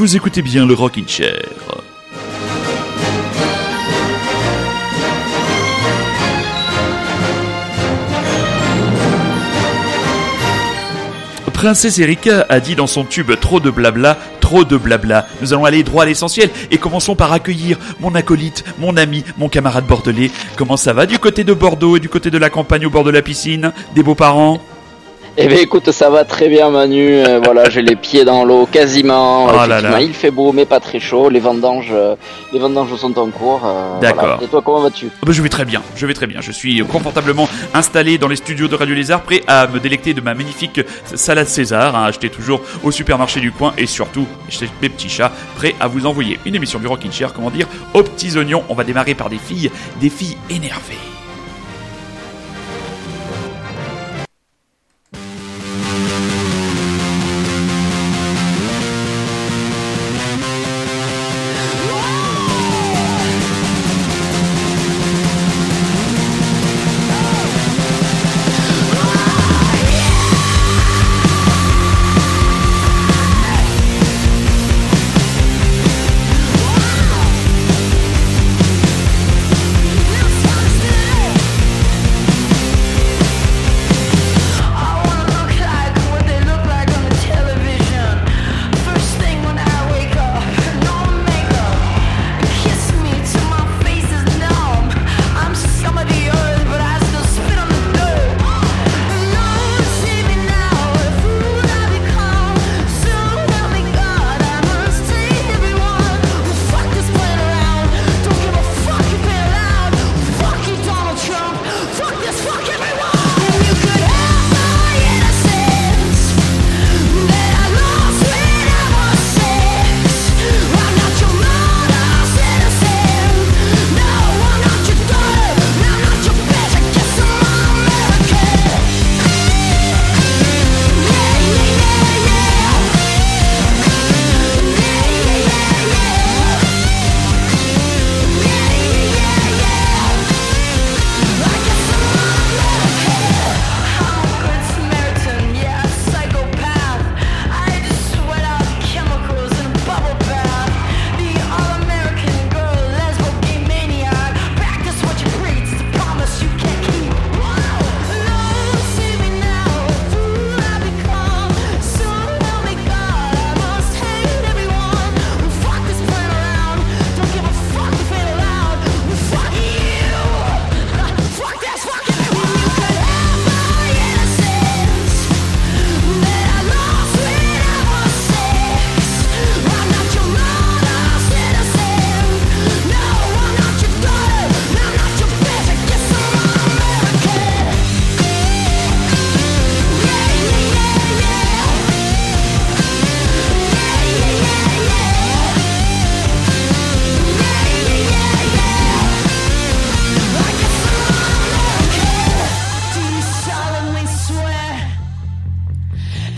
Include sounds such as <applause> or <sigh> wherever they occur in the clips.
Vous écoutez bien le Rockin' Chair. Princesse Erika a dit dans son tube trop de blabla, trop de blabla. Nous allons aller droit à l'essentiel et commençons par accueillir mon acolyte, mon ami, mon camarade bordelais. Comment ça va du côté de Bordeaux et du côté de la campagne au bord de la piscine? Des beaux-parents eh bien écoute, ça va très bien Manu, euh, voilà, j'ai les pieds dans l'eau quasiment. Oh là là. Il fait beau mais pas très chaud, les vendanges, euh, les vendanges sont en cours. euh, D'accord. voilà. Et toi comment vas-tu? Ah bah, je vais très bien, je vais très bien. Je suis confortablement installé dans les studios de Radio Lézard, prêt à me délecter de ma magnifique salade César, hein, achetée toujours au supermarché du coin, et surtout, chez mes petits chats, prêt à vous envoyer une émission du Rockin' Chair, comment dire, aux petits oignons. On va démarrer par des filles, des filles énervées.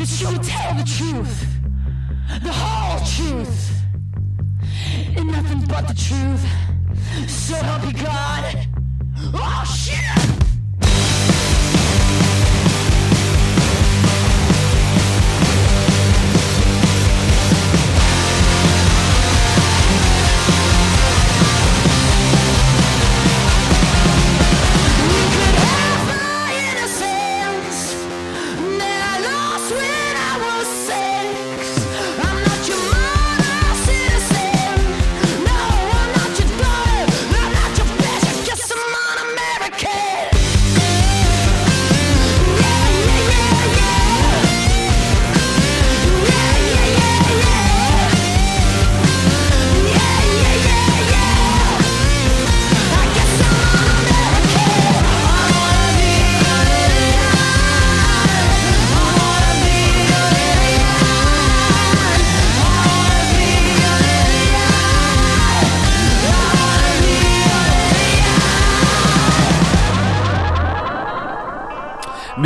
That you will tell the truth, the whole truth, and nothing but the truth? So help you God. Oh shit!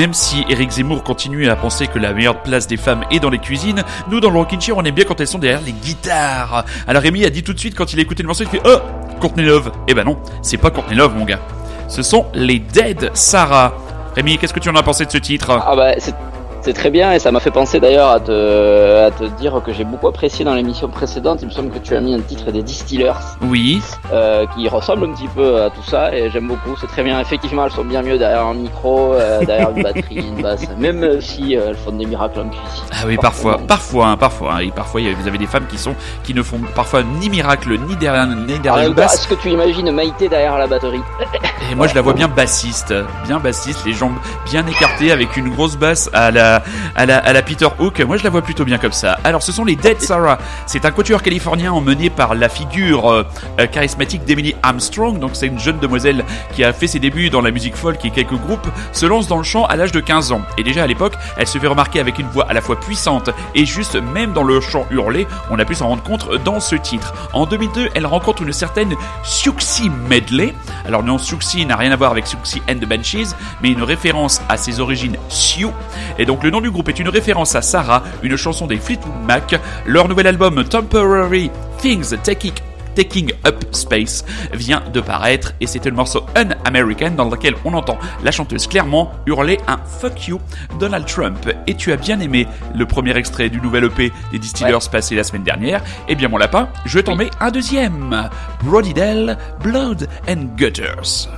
Même si Eric Zemmour continue à penser que la meilleure place des femmes est dans les cuisines, nous dans le Rockin' Chair on aime bien quand elles sont derrière les guitares. Alors Rémi a dit tout de suite quand il a écouté le morceau, il fait Oh Courtney Love Eh ben non, c'est pas Courtney Love mon gars. Ce sont les Dead Sarah. Rémi, qu'est-ce que tu en as pensé de ce titre? Ah bah c'est C'est très bien et ça m'a fait penser d'ailleurs à te, à te dire que j'ai beaucoup apprécié dans l'émission précédente. Il me semble que tu as mis un titre des Distillers Oui, euh, qui ressemble un petit peu à tout ça et j'aime beaucoup. C'est très bien. Effectivement, elles sont bien mieux derrière un micro, euh, derrière une batterie, une basse. Même si euh, elles font des miracles en cuisine. ah oui, parfois, parfois, hein, parfois, hein, et parfois, il y a- vous avez des femmes qui sont, qui ne font parfois ni miracle, ni derrière, ni derrière même une basse. Est-ce que tu imagines Maïté derrière la batterie? Et moi, je la vois bien bassiste, bien bassiste, les jambes bien écartées avec une grosse basse à la, à la, Peter Hook. Moi, je la vois plutôt bien comme ça. Alors, ce sont les Dead Sarah. C'est un quatuor californien emmené par la figure euh, euh, charismatique d'Emily Armstrong. Donc, c'est une jeune demoiselle qui a fait ses débuts dans la musique folk et quelques groupes se lance dans le chant à l'âge de 15 ans. Et déjà à l'époque, elle se fait remarquer avec une voix à la fois puissante et juste, même dans le chant hurlé, on a pu s'en rendre compte dans ce titre. En 2002, elle rencontre une certaine Siouxsie Medley. Alors non, Siouxsie n'a rien à voir avec Siouxsie and the Banshees, mais une référence à ses origines Sioux. Et donc le nom du groupe est une référence à Sarah, une chanson des Fleetwood Mac. Leur nouvel album Temporary Things Taking Taking Up Space vient de paraître et c'était le morceau Un-American dans lequel on entend la chanteuse clairement hurler un Fuck you Donald Trump. Et tu as bien aimé le premier extrait du nouvel EP des Distillers passé la semaine dernière. Eh bien mon lapin, je t'en mets un deuxième. Brodidell, Blood and Gutters.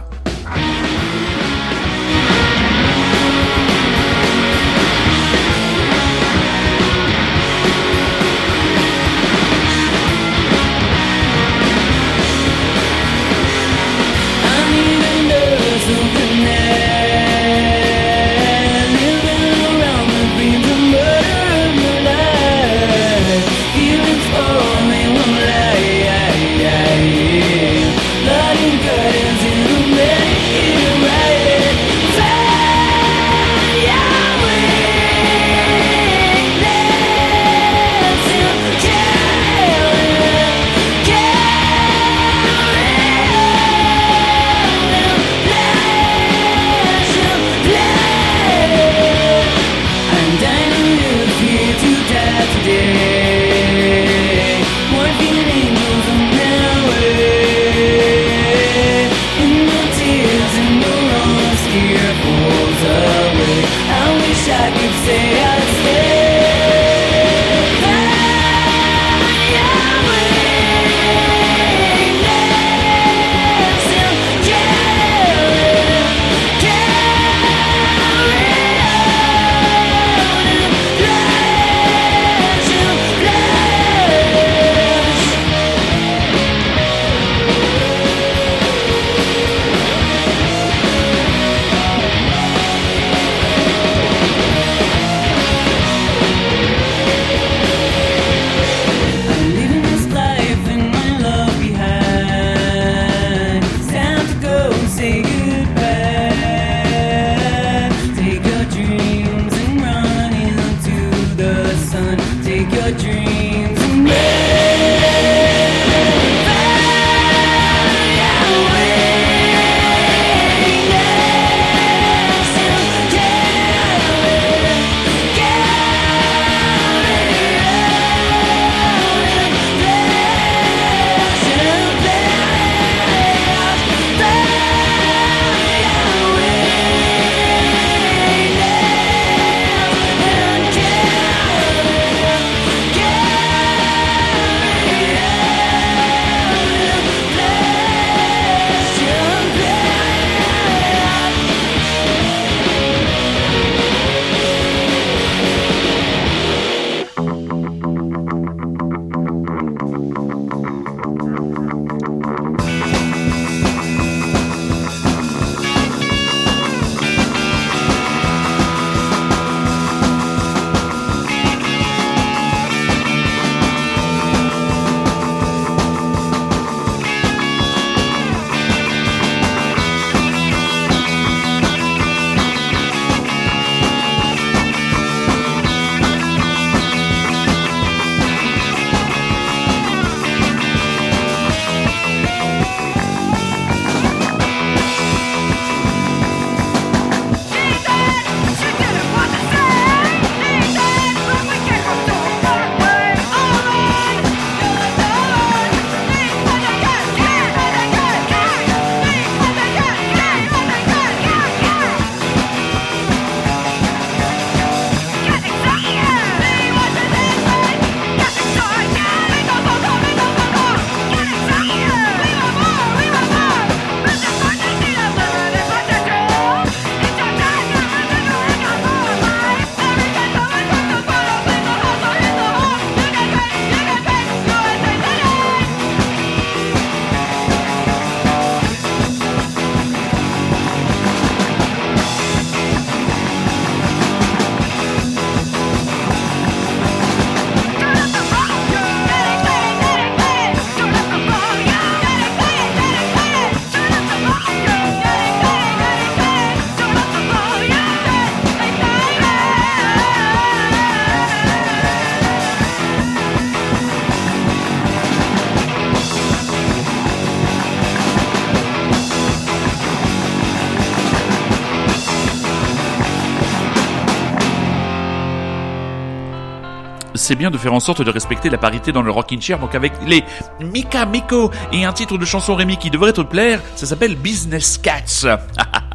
C'est bien de faire en sorte de respecter la parité dans le rocking chair. Donc avec les Mika Miko et un titre de chanson Rémi qui devrait te plaire, ça s'appelle Business Cats. <laughs>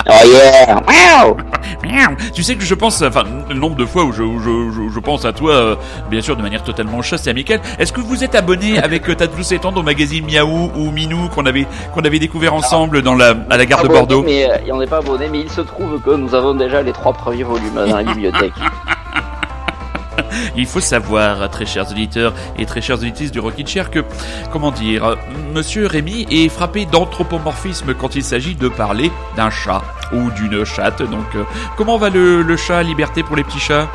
Oh yeah Wow. Tu sais que je pense, enfin, le nombre de fois où je, où je, je, je pense à toi, euh, bien sûr de manière totalement chaste et amicale. Est-ce que vous êtes abonné avec euh, ta douce et tendre au magazine Miaou ou Minou qu'on avait qu'on avait découvert ensemble dans la à la gare de Bordeaux? Mais euh, on n'est pas abonné, mais il se trouve que nous avons déjà les trois premiers volumes dans la bibliothèque. <laughs> <laughs> Il faut savoir, très chers auditeurs et très chères auditrices du Rockin' Chair, que, comment dire, Monsieur Rémy est frappé d'anthropomorphisme quand il s'agit de parler d'un chat ou d'une chatte. Donc, euh, comment va le, le chat Liberté pour les petits chats?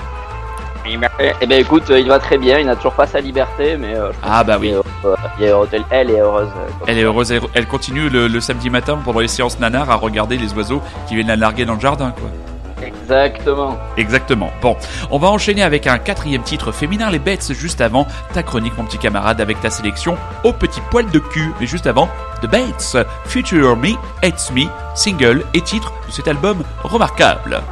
Eh ben écoute, il va très bien, il n'a toujours pas sa liberté, mais euh, je pense Ah bah oui. est euh, il est heureux, elle est heureuse. Elle est heureuse, elle- elle continue le, le samedi matin pendant les séances nanar à regarder les oiseaux qui viennent la larguer dans le jardin, quoi. Exactement. Exactement. Bon, on va enchaîner avec un quatrième titre féminin, les bêtes, juste avant ta chronique, mon petit camarade, avec ta sélection au petit poil de cul. Mais juste avant, The Bates, Future Me, It's Me, single et titre de cet album remarquable.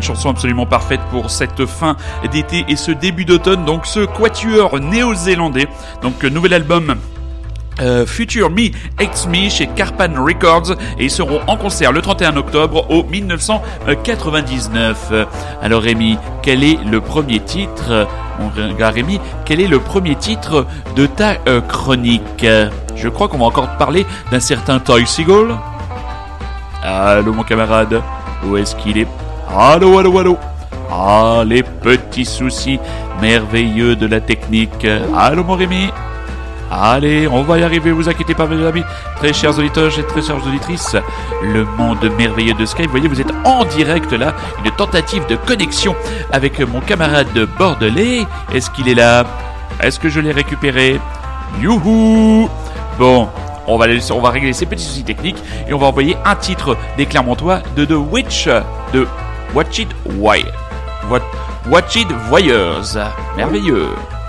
Une chanson absolument parfaite pour cette fin d'été et ce début d'automne. Donc ce quatuor néo-zélandais. Donc nouvel album euh, Future Me X Me chez Carpan Records et ils seront en concert le 31 octobre au 1999. Alors Rémi, quel est le premier titre Mon Rémi, quel est le premier titre de ta euh, chronique? Je crois qu'on va encore parler d'un certain Toy Seagull. Allô mon camarade, où est-ce qu'il est? Allô, allô, allô Ah, les petits soucis merveilleux de la technique. Allô mon Rémi Allez, on va y arriver, vous inquiétez pas, mes amis. Très chers auditeurs et très chères auditrices, le monde merveilleux de Skype, vous voyez, vous êtes en direct là, une tentative de connexion avec mon camarade bordelais. Est-ce qu'il est là? Est-ce que je l'ai récupéré? Youhou Bon, on va, on va régler ces petits soucis techniques et on va envoyer un titre des Clermontois de The Witch de Watch It Why. Watch It Voyeuse. Merveilleux.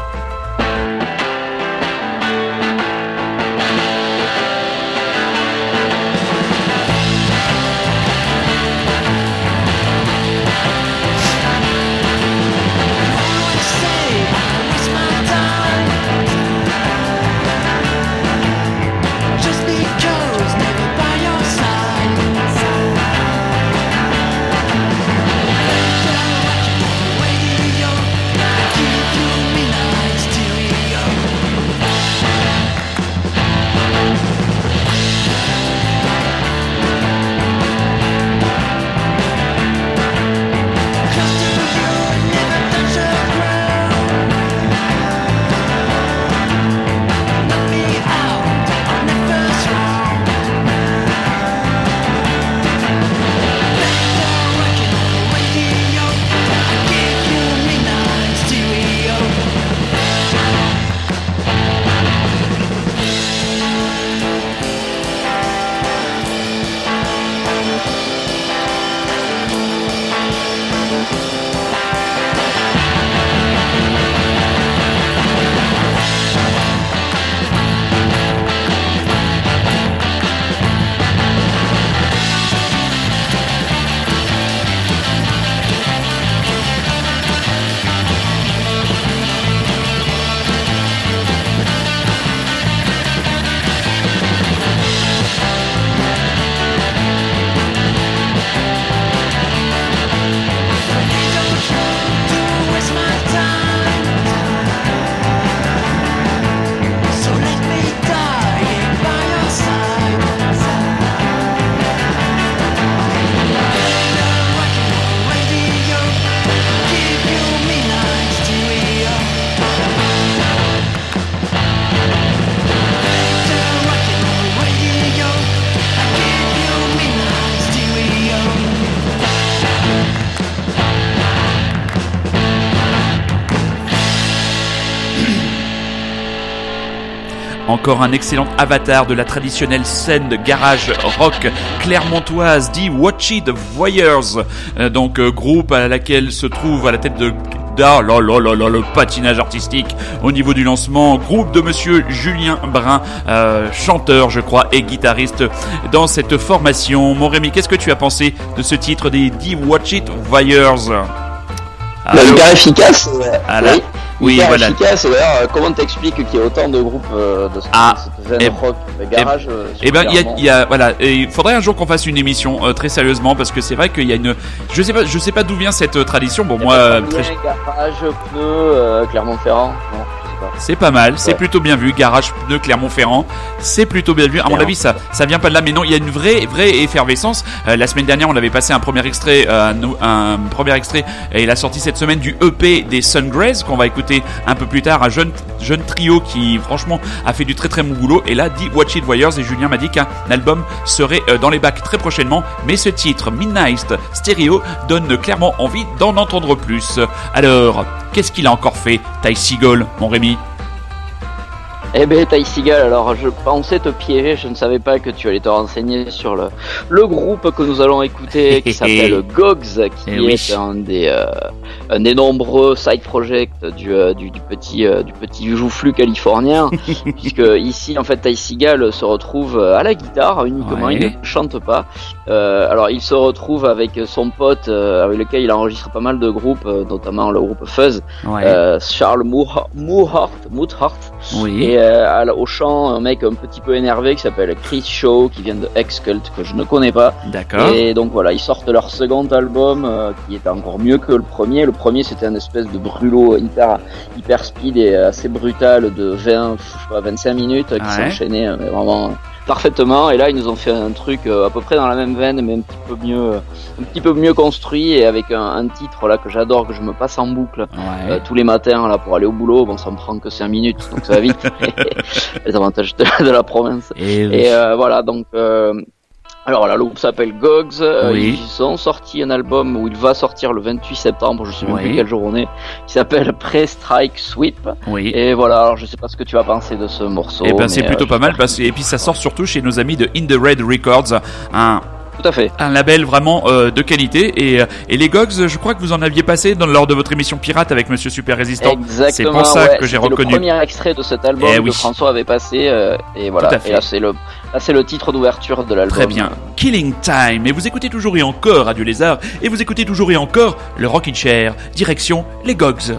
Encore un excellent avatar de la traditionnelle scène de garage rock clermontoise dit Watch It Voyeurs, Euh, donc euh, groupe à laquelle se trouve à la tête de Ah là là là là, le patinage artistique au niveau du lancement, groupe de monsieur Julien Brun, euh, chanteur je crois et guitariste dans cette formation. Mon Rémi, qu'est-ce que tu as pensé de ce titre des dit Watch It Allô? hyper efficace. ouais. Ah. Oui, Oui, hyper voilà. efficace. Et d'ailleurs, euh, comment t'expliques qu'il y ait autant de groupes euh, de, ce- Ah, de cette eh- rock, garage euh, sur Eh ben, il y a, y a- voilà, et il faudrait un jour qu'on fasse une émission euh, très sérieusement parce que c'est vrai qu'il y a une, je sais pas, je sais pas d'où vient cette tradition. Bon, a moi, très- garage, pneus, Clermont-Ferrand. C'est pas mal, c'est Ouais. plutôt bien vu. Garage pneu Clermont-Ferrand, c'est plutôt bien vu. À mon avis, ça, ça vient pas de là, mais non, il y a une vraie, vraie effervescence. Euh, la semaine dernière, on avait passé un premier extrait, euh, un, un premier extrait, et la sortie cette semaine du EP des Sungrays qu'on va écouter un peu plus tard. Un jeune, jeune trio qui, franchement, a fait du très très bon boulot. Et là, dit Watch It Warriors et Julien m'a dit qu'un album serait euh, dans les bacs très prochainement. Mais ce titre, Midnight Stereo, donne clairement envie d'en entendre plus. Alors, qu'est-ce qu'il a encore fait, Ty Seagull, mon Rémi? Eh ben, Ty Seagal, alors je pensais te piéger, je ne savais pas que tu allais te renseigner sur le, le groupe que nous allons écouter qui s'appelle <laughs> Gogs, qui Eh est oui. un des, euh, un des nombreux side projects du, euh, du, du petit, euh, du petit joufflu californien, <laughs> puisque ici, en fait, Ty Seagal se retrouve euh, à la guitare uniquement, Ouais. il ne chante pas. Alors, il se retrouve avec son pote, avec lequel il enregistre pas mal de groupes, notamment le groupe Fuzz, Ouais. Charles Moorha- Moorhart, Moorhart, oui. et euh, au chant, un mec un petit peu énervé qui s'appelle Chris Shaw, qui vient de X-Cult, que je ne connais pas. D'accord. Et donc voilà, ils sortent leur second album, euh, qui est encore mieux que le premier. Le premier, c'était un espèce de brûlot hyper, hyper speed et assez brutal de 20, je sais pas, 25 minutes, euh, qui Ouais. s'enchaînait euh, mais vraiment euh, parfaitement. Et là, ils nous ont fait un truc euh, à peu près dans la même veine, mais un petit peu mieux, euh, un petit peu mieux construit et avec un, un titre là que j'adore, que je me passe en boucle euh, tous les matins là pour aller au boulot. Bon, ça me prend que 5 minutes, donc ça va vite. <laughs> <laughs> les avantages de, de la province. Et, oui. Et euh, voilà, donc. Euh, alors là, le groupe s'appelle Gogs. euh, Oui. Ils ont sorti un album où il va sortir le 28 septembre, je sais même Oui. plus quelle jour on est, qui s'appelle Pre-Strike Sweep. oui. Et voilà, alors je sais pas ce que tu vas penser de ce morceau. Eh ben c'est euh, plutôt pas mal parce et puis ça sort surtout chez nos amis de In the Red Records, un Tout à fait. un label vraiment euh, de qualité et, euh, et les Gogs, je crois que vous en aviez passé dans, lors de votre émission pirate avec Monsieur Super Résistant. Exactement. C'est pour ça ouais, que j'ai reconnu. le premier extrait de cet album Eh que. François avait passé. euh, et voilà. Tout à fait. Et là, c'est le, là, c'est le titre d'ouverture de l'album. Très bien. Killing Time. Et vous écoutez toujours et encore Radio Lézard. Et vous écoutez toujours et encore le Rockin' Chair. Direction les Gogs.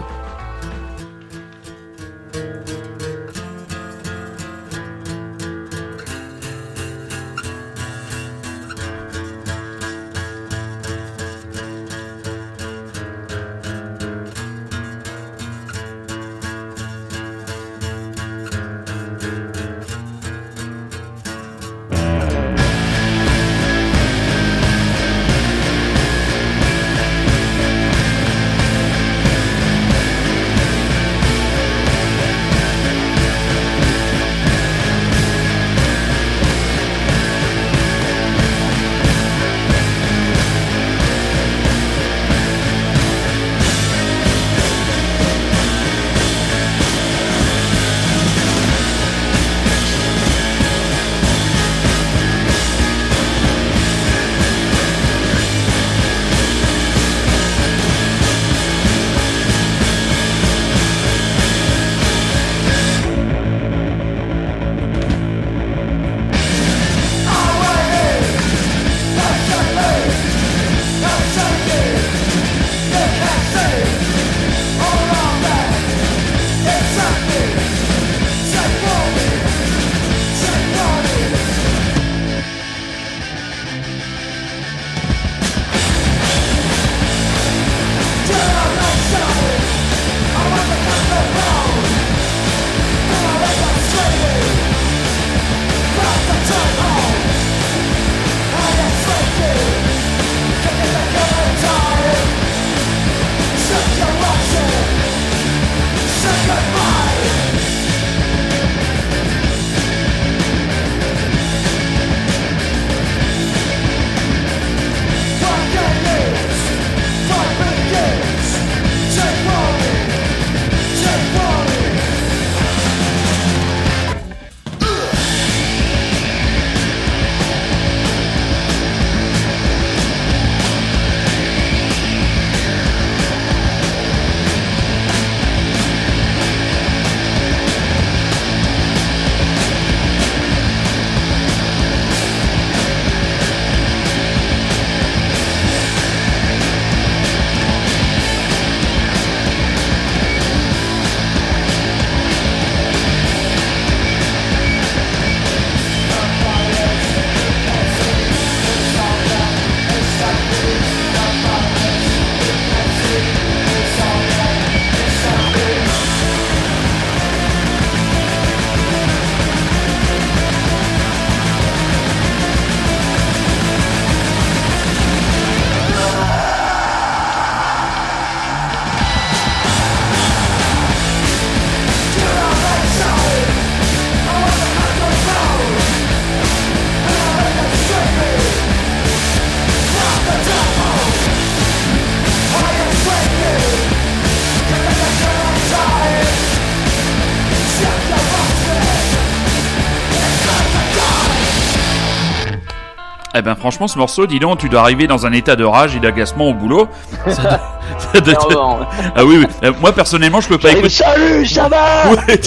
Ben franchement, ce morceau, dis donc, tu dois arriver dans un état de rage et d'agacement au boulot. Ça doit- <laughs> ça doit te- Clairement. Ah oui, oui. Euh, moi personnellement, je peux pas écouter. Salut, ça va <laughs> Ouais,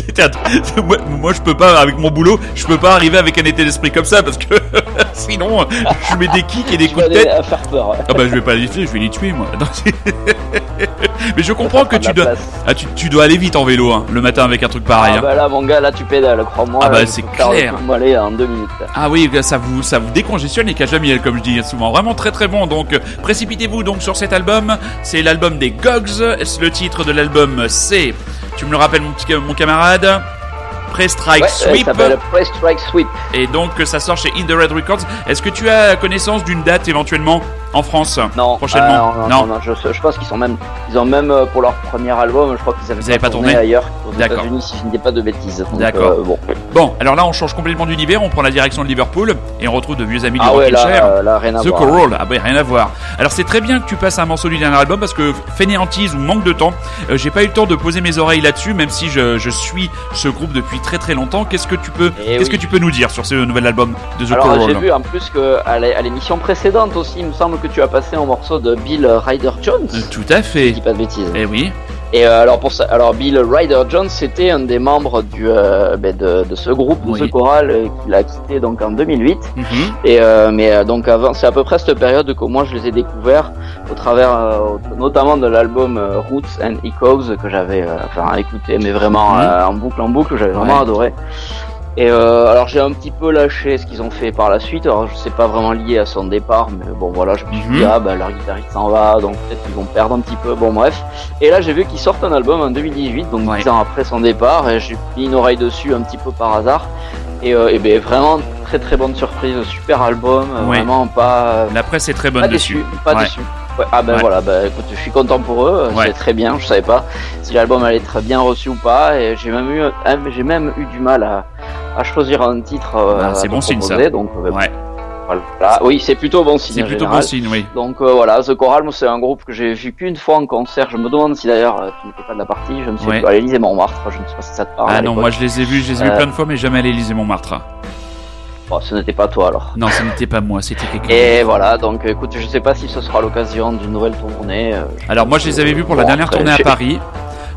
<laughs> moi, moi, je peux pas avec mon boulot, je peux pas arriver avec un état d'esprit comme ça parce que sinon, je mets des kicks et des coups de tête. faire peur. Ah bah je vais pas les faire, je vais les tuer moi. Non, <laughs> Mais je comprends que tu dois, ah, tu, tu dois aller vite en vélo hein, le matin avec un truc pareil. Ah hein. bah là, mon gars, là, tu pédales, crois-moi. Ah bah, c'est clair. en deux minutes. Ah oui, ça vous, ça vous décongestionne les cajamiel, comme je dis souvent. Vraiment très très bon. Donc, précipitez-vous donc sur cet album. C'est l'album des Gogs. Le titre de l'album, c'est, tu me le rappelles, mon petit, mon camarade, Ouais, Sweep. Press Strike Sweep. Et donc, euh, ça sort chez In the Red Records. Est-ce que tu as connaissance d'une date éventuellement en France Non, Prochainement ah, non, non, non, je, je pense qu'ils sont même, ils ont même euh, pour leur premier album, je crois qu'ils avaient pas tourné ailleurs aux D'accord. États-Unis si je ne dis pas de bêtises. D'accord. euh, bon. Bon, alors là, on change complètement d'univers. On prend la direction de Liverpool et on retrouve de vieux amis du Ah ouais, Rockin' Chair. là, là, rien à The. Coral, ah bah rien à voir. Alors c'est très bien que tu passes un morceau du dernier album parce que fainéantise ou manque de temps, euh, j'ai pas eu le temps de poser mes oreilles là-dessus, même si je, je suis ce groupe depuis très très longtemps. Qu'est-ce que tu peux, Eh qu'est-ce oui. que tu peux nous dire sur ce nouvel album de The Alors j'ai vu en plus que à l'é- à l'émission précédente aussi, il me semble que tu as passé un morceau de Bill Ryder Jones. Euh, Tout à Je fait. dis pas de bêtises. Eh oui. Et euh, alors pour ça, alors Bill Ryder Jones, c'était un des membres du euh, ben, de, de ce groupe de Oui. The Choral euh, qu'il a quitté donc en 2008. Mhm. Et euh, mais euh, donc avant, c'est à peu près cette période que moi je les ai découverts au travers euh, notamment de l'album Roots and Echoes que j'avais euh, enfin écouté mais vraiment Mhm. euh, en boucle en boucle, j'avais vraiment Ouais. adoré. Et euh, alors j'ai un petit peu lâché ce qu'ils ont fait par la suite. Alors je sais pas vraiment lié à son départ, mais bon voilà, je me suis Mhm. dit ah bah leur guitariste s'en va, donc peut-être qu'ils vont perdre un petit peu. Bon bref. Et là j'ai vu qu'ils sortent un album en 2018, donc Ouais. dix ans après son départ, et j'ai mis une oreille dessus un petit peu par hasard. Et, euh, et ben vraiment très très bonne surprise, super album, euh, Ouais. vraiment pas La presse est très bonne pas dessus. déçu, pas Ouais. déçu. Ouais, ah ben Ouais. voilà, bah écoute, je suis content pour eux, Ouais. c'est très bien, je savais pas si l'album allait être bien reçu ou pas, et j'ai même eu, euh, j'ai même eu du mal à, à choisir un titre. euh, Ah, c'est bon signe, ça. Donc euh, Ouais. voilà, oui, c'est plutôt bon signe. C'est plutôt bon signe, oui. Donc euh, voilà, The Choral, c'est un groupe que j'ai vu qu'une fois en concert. Je me demande si d'ailleurs euh, tu n'étais pas de la partie. Je me suis Ouais. à l'Élysée Montmartre. Je ne sais pas si ça te parle. Ah non, moi je les ai vus, je les ai vus Euh, plein de fois, mais jamais à l'Élysée Montmartre. Bon, ce n'était pas toi alors. Non, ce n'était pas moi, c'était quelqu'un. Et voilà, donc écoute, je sais pas si ce sera l'occasion d'une nouvelle tournée. Alors moi je les avais vus pour la dernière tournée à Paris.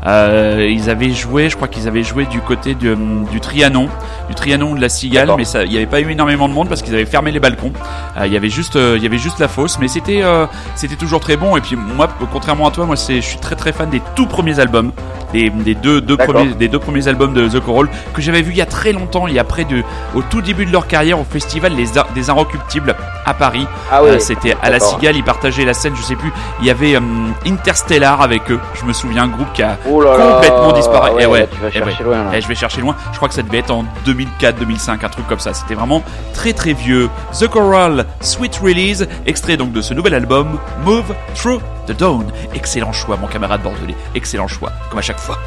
Euh, ils avaient joué, je crois qu'ils avaient joué du côté du, du Trianon, du Trianon ou de la Cigale, mais il n'y avait pas eu énormément de monde parce qu'ils avaient fermé les balcons. Euh, il y avait juste, euh, il y avait juste la fosse, mais c'était, euh, c'était toujours très bon. Et puis moi, contrairement à toi, moi c'est, je suis très très fan des tout premiers albums, des, des deux, deux premiers, des deux premiers albums de The Coral que j'avais vu il y a très longtemps, il y a près de, au tout début de leur carrière au festival Ar- des Inrecuptibles à Paris. Ah oui. Euh, c'était à la. Cigale, ils partageaient la scène, je sais plus. Il y avait euh, Interstellar avec eux. Je me souviens, un groupe qui a. Oh là là, complètement disparu. Ouais, Eh ouais, là, tu vas eh loin là. Eh, je vais chercher loin. Je crois que ça devait être en 2004, 2005, un truc comme ça. C'était vraiment très très vieux. The Coral, Sweet Release, extrait donc de ce nouvel album, Move Through the Dawn. Excellent choix, mon camarade bordelais. Excellent choix, comme à chaque fois.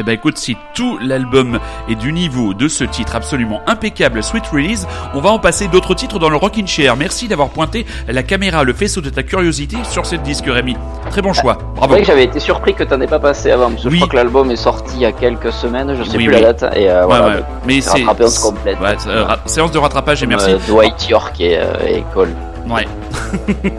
Eh ben écoute, si tout l'album est du niveau de ce titre absolument impeccable, Sweet Release, on va en passer d'autres titres dans le Rockin' Chair. Merci d'avoir pointé la caméra, le faisceau de ta curiosité sur cette disque, Rémi. Très bon choix, C'est bravo. vrai que j'avais été surpris que t'en aies pas passé avant, parce que Oui. je crois que l'album est sorti il y a quelques semaines, je sais Oui, plus oui. la date, et euh, Ouais, voilà. ouais. Mais c'est c'est complète. Ouais, c'est, euh, ra- séance de rattrapage et merci. euh, Dwight York et, euh, et Cole. Ouais. <laughs>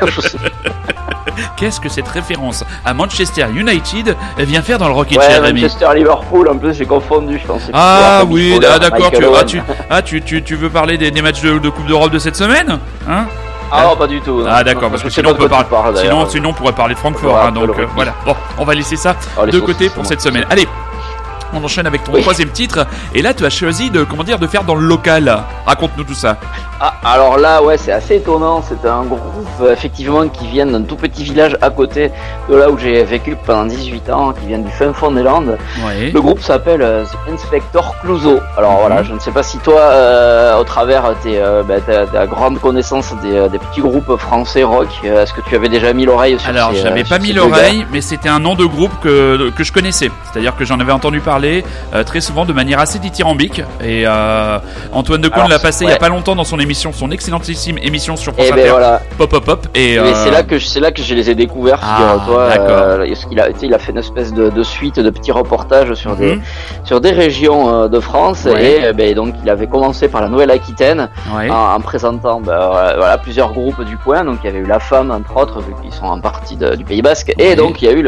<laughs> <laughs> Qu'est-ce que cette référence à Manchester United vient faire dans le Rockin' Ouais, Chair, Rémi Manchester Liverpool, en plus j'ai confondu, je pensais. Ah oui, ah, d'accord. Tu, ah, tu, ah, tu, tu, tu veux parler des, des matchs de, de Coupe d'Europe de cette semaine hein Ah non, pas du tout. non. Ah d'accord, parce que sinon on peut parler. parles, sinon, d'ailleurs. sinon on pourrait parler de Francfort. Hein, donc euh, voilà. Bon, on va laisser ça Oh, de côté pour cette semaine. Allez. On enchaîne avec ton Oui. troisième titre et là tu as choisi de comment dire de faire dans le local. Raconte-nous tout ça. Ah, alors là, ouais, c'est assez étonnant. C'est un groupe, effectivement, qui vient d'un tout petit village à côté de là où j'ai vécu pendant 18 ans, qui vient du fin fond des Landes. Ouais. Le groupe s'appelle euh, The Inspector Clouseau. Alors Mhm. voilà, je ne sais pas si toi, euh, au travers tes, euh, bah, ta, ta grande connaissance des, euh, des petits groupes français rock, est-ce que tu avais déjà mis l'oreille sur Alors j'avais pas mis l'oreille, mais c'était un nom de groupe que, que je connaissais. C'est-à-dire que j'en avais entendu parler euh, très souvent de manière assez dithyrambique. Et euh, Antoine Decaune l'a passé il y a pas longtemps dans son émission, son excellentissime émission sur France Et ben Inter. voilà, Pop Pop Pop. Et, Et euh, c'est là que je- c'est là que je les ai découverts, Ah, d'accord. euh, qu'il a, il a fait une espèce de, de suite de petits reportages sur des Mhm. sur des régions de France Ouais. et ben, donc il avait commencé par la Nouvelle-Aquitaine Ouais. en, en présentant ben, voilà, plusieurs groupes du coin. Donc il y avait eu La Femme entre autres vu qu'ils sont en partie de- du Pays Basque et donc il y a eu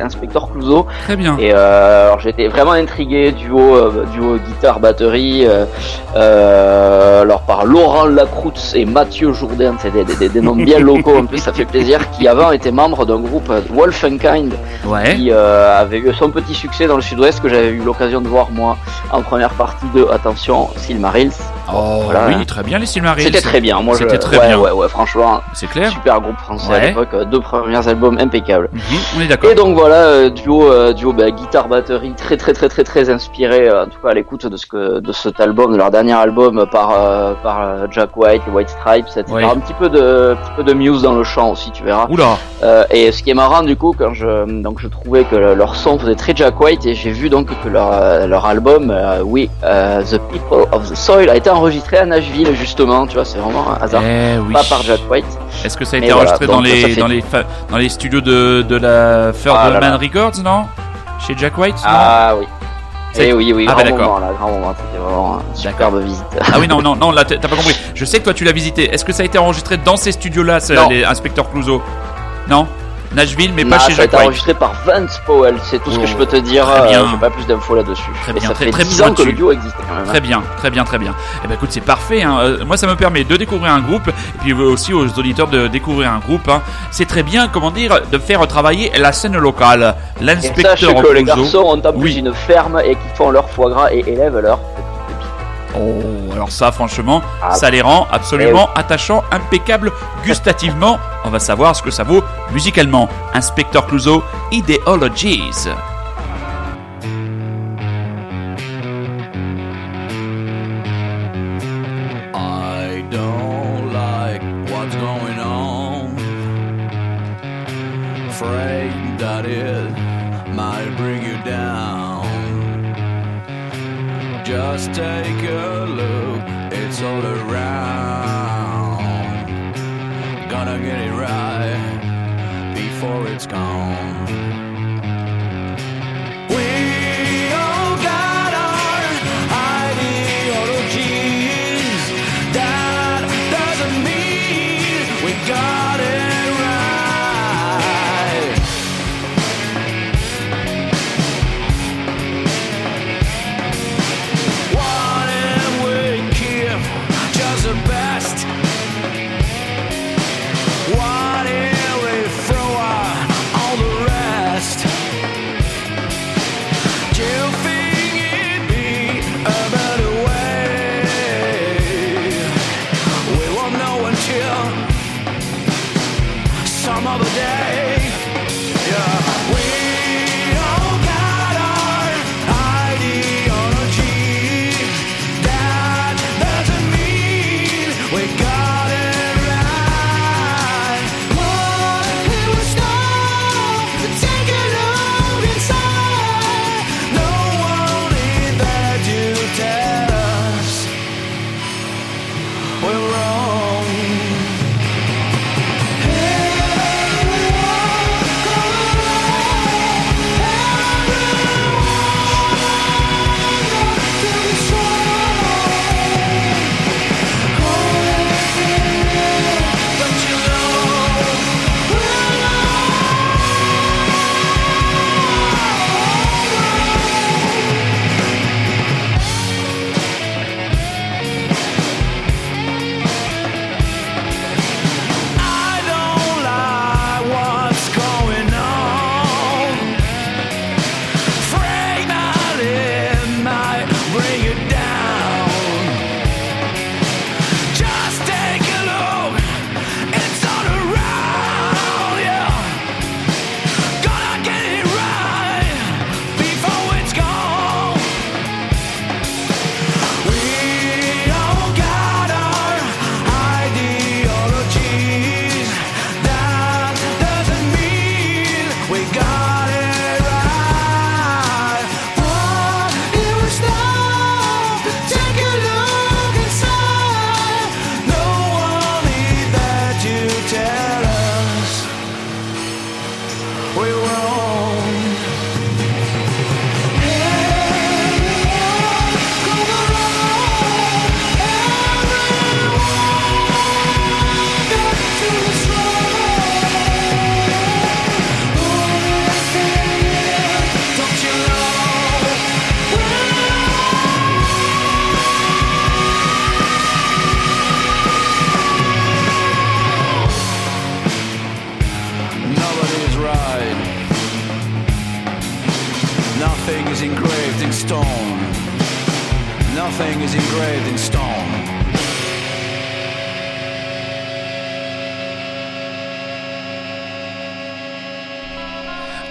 inspecteurs Clouseau Très bien. et alors j'étais vraiment intrigué duo euh, duo guitare batterie euh, euh, alors par Laurent Lacroute et Mathieu Jourdain c'est des, des, des noms bien <laughs> locaux en plus ça fait plaisir qui avant étaient membres d'un groupe Wolfenkind Ouais. qui avait eu son petit succès dans le sud-ouest que j'avais eu l'occasion de voir moi en première partie de attention Silmarils Oh Voilà. oui, très bien les Silmarils. c'était très bien moi je- C'était très ouais, bien. ouais ouais franchement C'est clair. super groupe français à l'époque deux premiers albums impeccables Mhm, On est d'accord. et donc voilà, duo, duo bah, guitare batterie très très très très très inspiré, euh, en tout cas à l'écoute de ce que de cet album, de leur dernier album par euh, par euh, Jack White, les White Stripes, etc. Ouais. Un petit peu de un petit peu de Muse dans le chant aussi, tu verras. Oula. Euh, et ce qui est marrant du coup, quand je donc je trouvais que le- leur son faisait très Jack White et j'ai vu donc que leur leur album, euh, oui, The People of the Soil a été enregistré à Nashville justement, tu vois, c'est vraiment un hasard. Eh oui. Pas par Jack White. Est-ce que ça a été voilà, enregistré dans les fait- dans les dans les studios de de la Third Ah. Records, non? Chez Jack White Ah oui. C'est- Eh oui, oui, Ah, grand bah, d'accord. moment là, grand moment, c'était vraiment une superbe visite. Ah oui, non, non, non, là, t'as pas compris. <laughs> Je sais que toi, tu l'as visité. Est-ce que ça a été enregistré dans ces studios-là, les Inspecteurs Clouseau? Non? Nashville, mais Non, pas chez ça a Jack été White. enregistré par Vance Powell, c'est tout ce Oh, que je peux te dire. très bien. euh, pas plus d'infos là-dessus. Très bien, ça très, fait très 10 ans que le duo existait quand même. hein. Très bien, très bien, très bien. Eh ben écoute, c'est parfait. hein. Euh, Moi, ça me permet de découvrir un groupe, et puis euh, aussi aux auditeurs de découvrir un groupe. hein. C'est très bien, comment dire, de faire travailler la scène locale. L'inspecteur sache que les garçons ont en plus Oui. une ferme et qui font leur foie gras et élèvent leur Oh, alors ça, franchement, Ah. ça les rend absolument attachants, impeccables gustativement. On va savoir ce que ça vaut musicalement. Inspecteur Clouseau, Ideologies.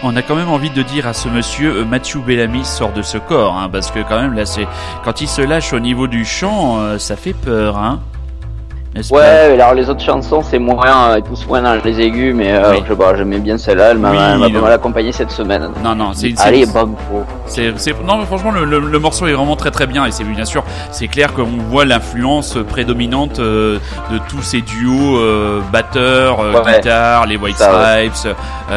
On a quand même envie de dire à ce monsieur, euh, Mathieu Bellamy sort de ce corps, hein, parce que quand même là, c'est quand il se lâche au niveau du chant, euh, ça fait peur, hein. Ouais, alors les autres chansons, c'est moins, euh, ils poussent moins dans les aigus, mais euh, Oui. je sais pas, j'aimais bien celle-là, elle m'a Oui, pas mal accompagné cette semaine. Non, non, c'est une Allez, banco. C'est, non, mais franchement, le, le- le morceau est vraiment très très bien et c'est bien sûr, c'est clair qu'on voit l'influence prédominante euh, de tous ces duos euh, batteurs, Ouais. guitare, les White Stripes,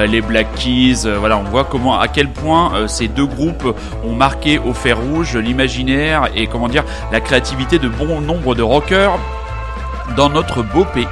les Black Keys. voilà, on voit comment, à quel point ces deux groupes ont marqué au fer rouge l'imaginaire et comment dire la créativité de bon nombre de rockers dans notre beau pays.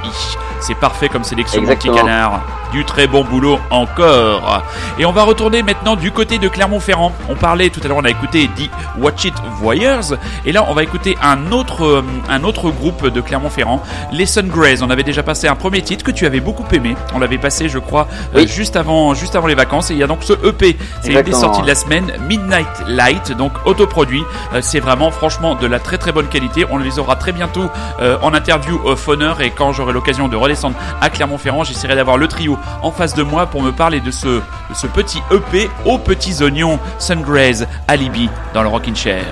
C'est parfait comme sélection, mon petit canard. Du très bon boulot encore. Et on va retourner maintenant du côté de Clermont-Ferrand. On parlait tout à l'heure, on a écouté The Watch It Voyeurs. Et là, on va écouter un autre, euh, un autre groupe de Clermont-Ferrand, les Sungrays. On avait déjà passé un premier titre que tu avais beaucoup aimé. On l'avait passé, je crois, euh, juste avant, juste avant les vacances. Et il y a donc ce EP. C'est une des sorties de la semaine, Midnight Light, donc autoproduit. Euh, c'est vraiment, franchement, de la très très bonne qualité. On les aura très bientôt euh, en interview off honor et quand j'aurai l'occasion de redescendre à Clermont-Ferrand, j'essaierai d'avoir le trio en face de moi pour me parler de ce, petit EP aux petits oignons Sungraze Alibi dans le Rockin' Chair.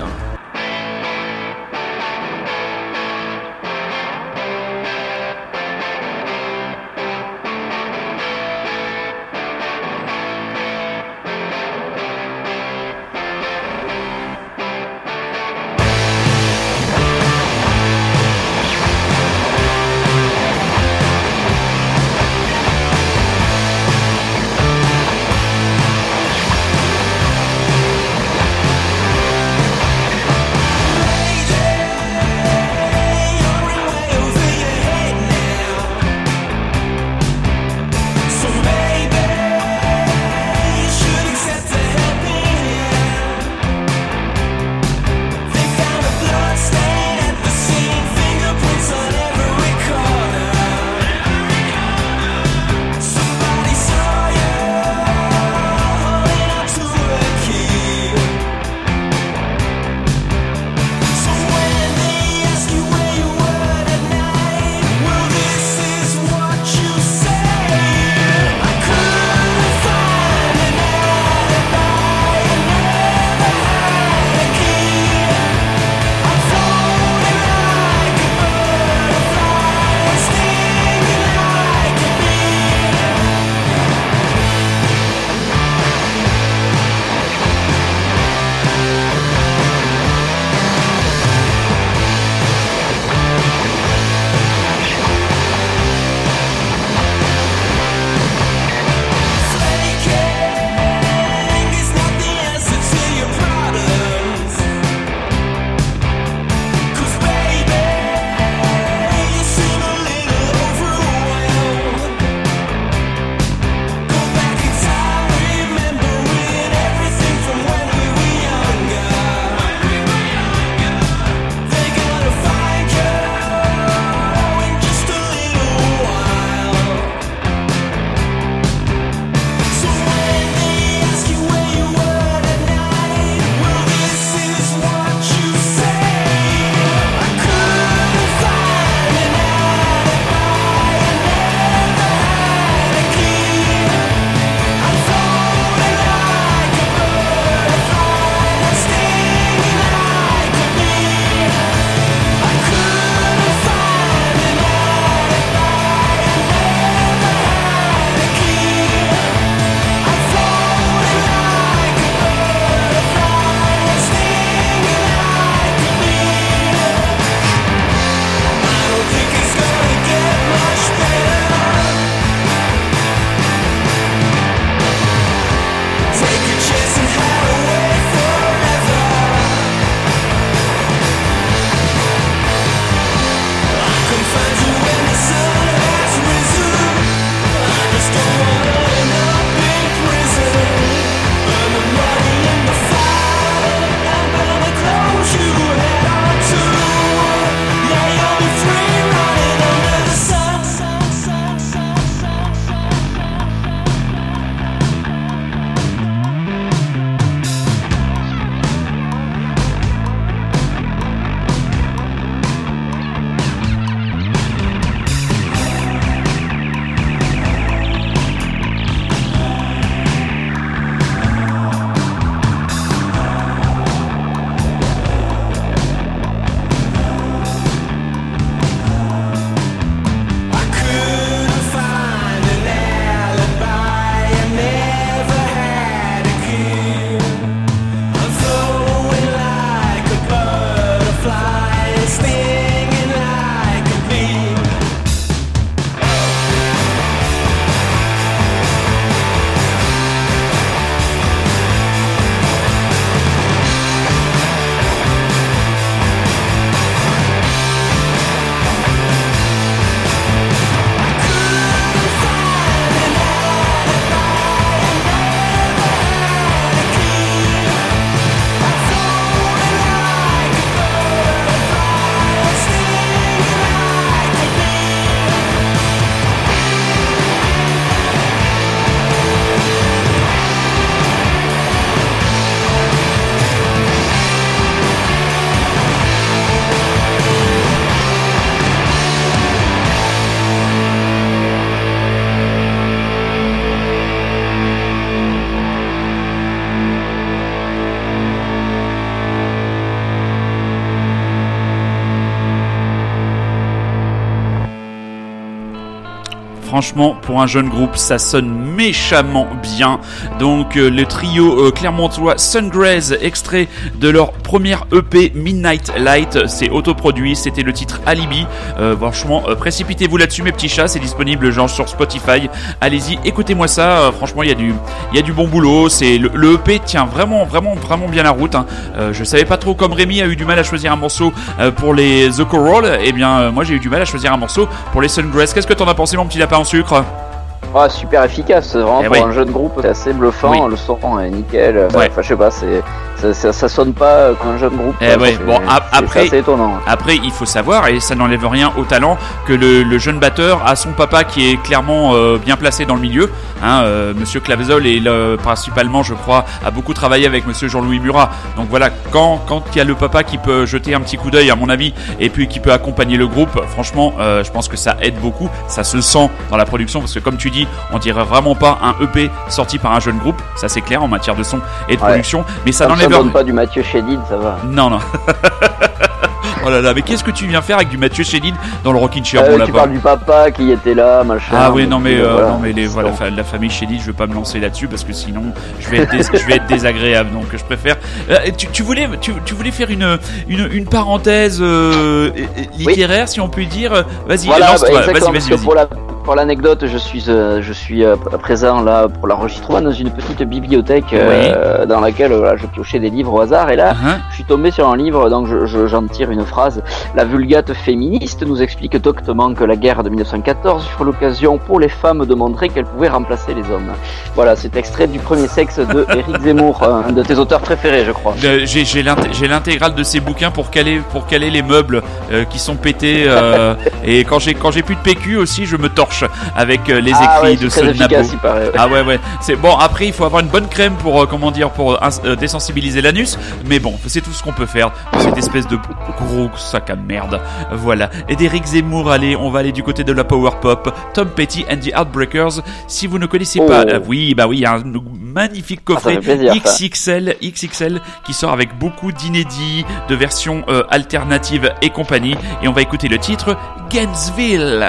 Franchement, pour un jeune groupe, ça sonne méchamment bien. Donc euh, le trio euh, clermontois Sungraze, extrait de leur première EP Midnight Light, c'est autoproduit, c'était le titre Alibi. Euh, franchement, euh, précipitez-vous là-dessus mes petits chats, c'est disponible genre sur Spotify. Allez-y, écoutez-moi ça. Euh, franchement, il y a du, il y a du bon boulot. C'est le, le EP tient vraiment, vraiment, vraiment bien la route. hein. Je savais pas trop comme Rémi a eu du mal à choisir un morceau pour les The Coral. Eh bien, moi j'ai eu du mal à choisir un morceau pour les Sungrass. Qu'est-ce que t'en as pensé, mon petit lapin en sucre? Ah, super efficace, vraiment Eh pour oui. un jeune groupe, c'est assez bluffant, Oui. le son est nickel. Ouais. Enfin, je sais pas, c'est, ça, ça, ça sonne pas comme un jeune groupe. Eh ouais, bon, après- étonnant. Après, il faut savoir, et ça n'enlève rien au talent, que le, le jeune batteur a son papa qui est clairement euh, bien placé dans le milieu. Hein, euh, Monsieur Clavezol est le- principalement, je crois, a beaucoup travaillé avec Monsieur Jean-Louis Murat. Donc voilà, quand quand il y a le papa qui peut jeter un petit coup d'œil, à mon avis, et puis qui peut accompagner le groupe, franchement, euh, je pense que ça aide beaucoup. Ça se sent dans la production parce que, comme tu dis, on dirait vraiment pas un EP sorti par un jeune groupe. Ça c'est clair en matière de son et de Ouais. production, mais ça Ça ne n'enlève donne pas du Mathieu Chédid, ça va. non, non. <laughs> oh là là, mais qu'est-ce que tu viens faire avec du Mathieu Chédid dans le Rockin' Chair, Euh, tu parles du papa qui était là, machin. Ah oui, non mais, euh, voilà. non, mais les, voilà, la famille Chédid, je vais pas me lancer là-dessus parce que sinon je vais être, dés- je vais être désagréable. Donc je préfère. Euh, tu, tu voulais, tu, tu voulais faire une, une, une parenthèse euh, littéraire, si on peut dire. Vas-y, Voilà, bah, lance-toi. exactement, vas-y, vas-y, vas-y. Pour la pour l'anecdote, je suis euh, je suis euh, présent là pour l'enregistrement dans une petite bibliothèque euh, dans laquelle voilà, je piochais des livres au hasard et là Hein je suis tombé sur un livre donc je- je- j'en tire une phrase. La vulgate féministe nous explique doctement que la guerre de 1914 fut l'occasion pour les femmes de montrer qu'elles pouvaient remplacer les hommes. Voilà, c'est extrait du premier sexe de <laughs> Éric Zemmour, un de tes auteurs préférés, je crois. J'ai j'ai l'int- j'ai l'intégrale de ces bouquins pour caler pour caler les meubles qui sont pétés <laughs> et quand j'ai quand j'ai plus de PQ aussi je me torche avec euh, les écrits ah ouais, de paraît. ouais. Ah ouais ouais c'est bon après il faut avoir une bonne crème pour euh, comment dire pour euh, désensibiliser l'anus mais bon c'est tout ce qu'on peut faire de cette espèce de gros sac à merde voilà et d'Eric Zemmour allez on va aller du côté de la power pop Tom Petty and the Heartbreakers si vous ne connaissez pas Oh. euh, oui bah oui il y a un magnifique Ah, coffret plaisir. XXL XXL qui sort avec beaucoup d'inédits de versions alternatives et compagnie et on va écouter le titre Gainesville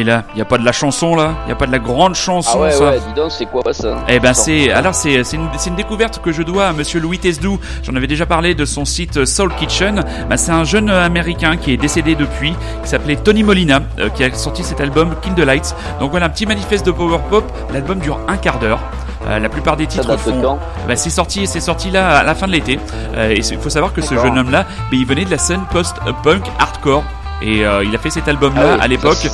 Et là, il y a pas de la chanson là, il y a pas de la grande chanson Ah ouais, ça? ouais, dis donc, c'est quoi ça? Eh ben c'est alors c'est c'est une, découverte que je dois à Monsieur Louis Tesdou. J'en avais déjà parlé de son site euh, Soul Kitchen. Bah, c'est un jeune euh, américain qui est décédé depuis, qui s'appelait Tony Molina, euh, qui a sorti cet album Kill the Lights. Donc voilà un petit manifeste de power pop. L'album dure un quart d'heure. Euh, la plupart des titres font. Bah, c'est sorti, c'est sorti là à la fin de l'été. Euh, et il faut savoir que ce jeune homme-là, bah, il venait de la scène post-punk hardcore. Et euh, il a fait cet album-là Ah oui, à l'époque.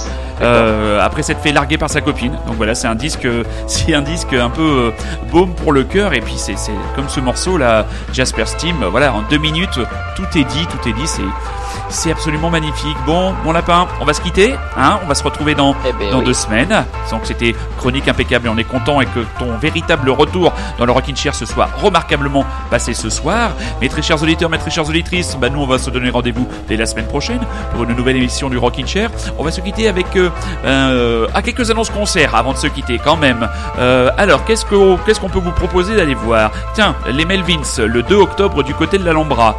Euh, après s'être fait larguer par sa copine. Donc voilà, c'est un disque, <laughs> c'est un disque un peu euh, baume pour le cœur. Et puis c'est, comme ce morceau là, Jasper Steam. euh, Voilà, en deux minutes, tout est dit, tout est dit. C'est, c'est absolument magnifique. Bon, mon lapin, on va se quitter, hein On va se retrouver dans Eh ben dans oui. deux semaines. Donc c'était chronique impeccable et on est content et que ton véritable retour dans le Rockin' Chair se soit remarquablement passé ce soir. Mes très chers auditeurs, mes très chères auditrices, bah nous on va se donner rendez-vous dès la semaine prochaine pour une nouvelle émission du Rockin' Chair. On va se quitter avec euh, euh, à quelques annonces concerts avant de se quitter quand même. Euh, alors qu'est-ce que qu'est-ce qu'on peut vous proposer d'aller voir? Tiens, les Melvins le 2 octobre du côté de l'Alhambra,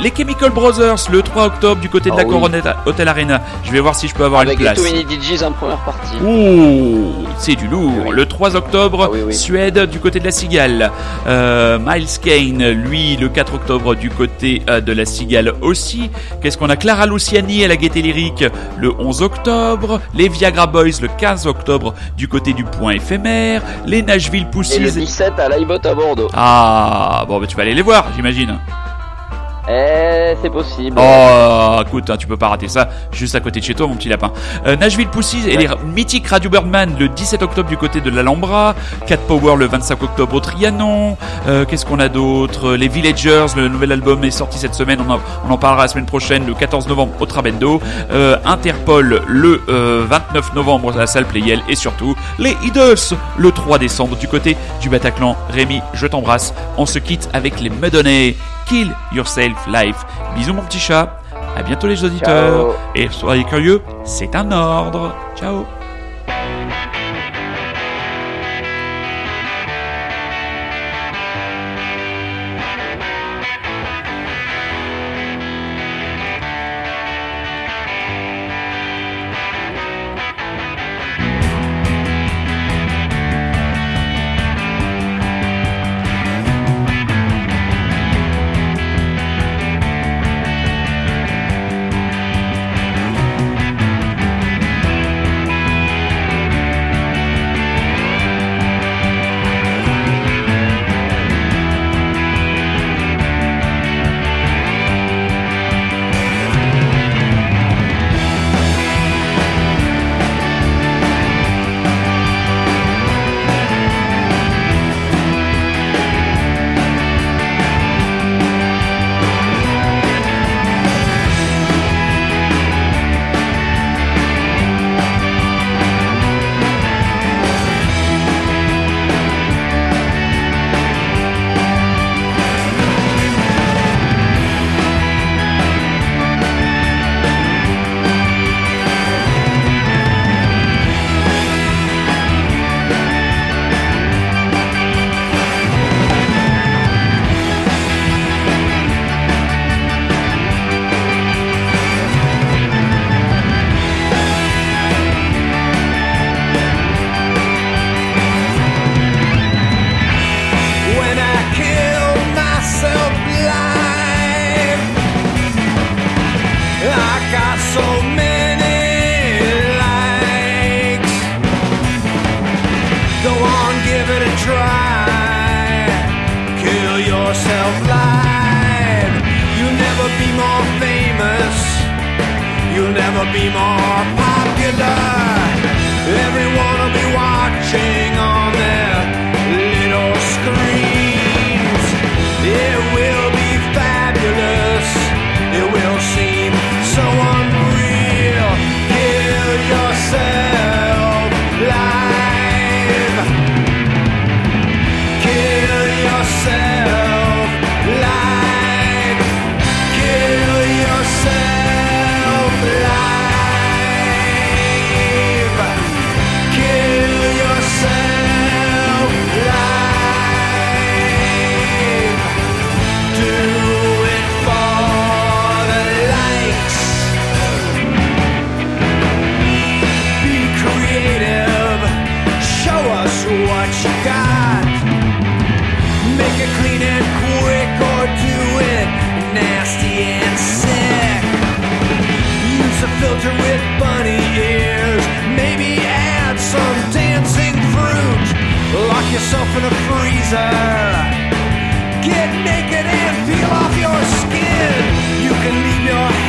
les Chemical Brothers le 3 octobre du côté de Ah la oui. Coronet Hotel Arena. Je vais voir si je peux avoir Avec une place. DJs en première partie. Ouh, c'est du lourd. Oui. Le 3 octobre, Ah oui. Suède du côté de la Cigale. Euh, Miles Kane, lui, le 4 octobre du côté euh, de la Cigale aussi. Qu'est-ce qu'on a? Clara Luciani à la Gaieté Lyrique le 11 octobre. Les Viagra Boys le 15 octobre du côté du Point éphémère. Les Nashville Et le Pussies. 17 à l'iBot à Bordeaux. Ah, bon, bah, tu vas aller les voir, j'imagine. Eh, c'est possible. Oh, écoute, hein, tu peux pas rater ça, juste à côté de chez toi, mon petit lapin. Euh, Nashville Pussies et les mythiques Radio Birdman le 17 octobre du côté de l'Alhambra, Cat Power le 25 octobre au Trianon. Euh, Qu'est-ce qu'on a d'autre? Les Villagers, le nouvel album est sorti cette semaine, on en, on en parlera la semaine prochaine, le 14 novembre au Trabendo. Euh, Interpol le euh, 29 novembre à la salle Playel et surtout les Idols le 3 décembre du côté du Bataclan. Rémi, je t'embrasse. On se quitte avec les Medonnées. Kill Yourself Life. Bisous mon petit chat. À bientôt les auditeurs. Ciao. Et soyez curieux, c'est un ordre. Ciao. never be more popular. yourself in a freezer. Get naked and peel off your skin. You can leave your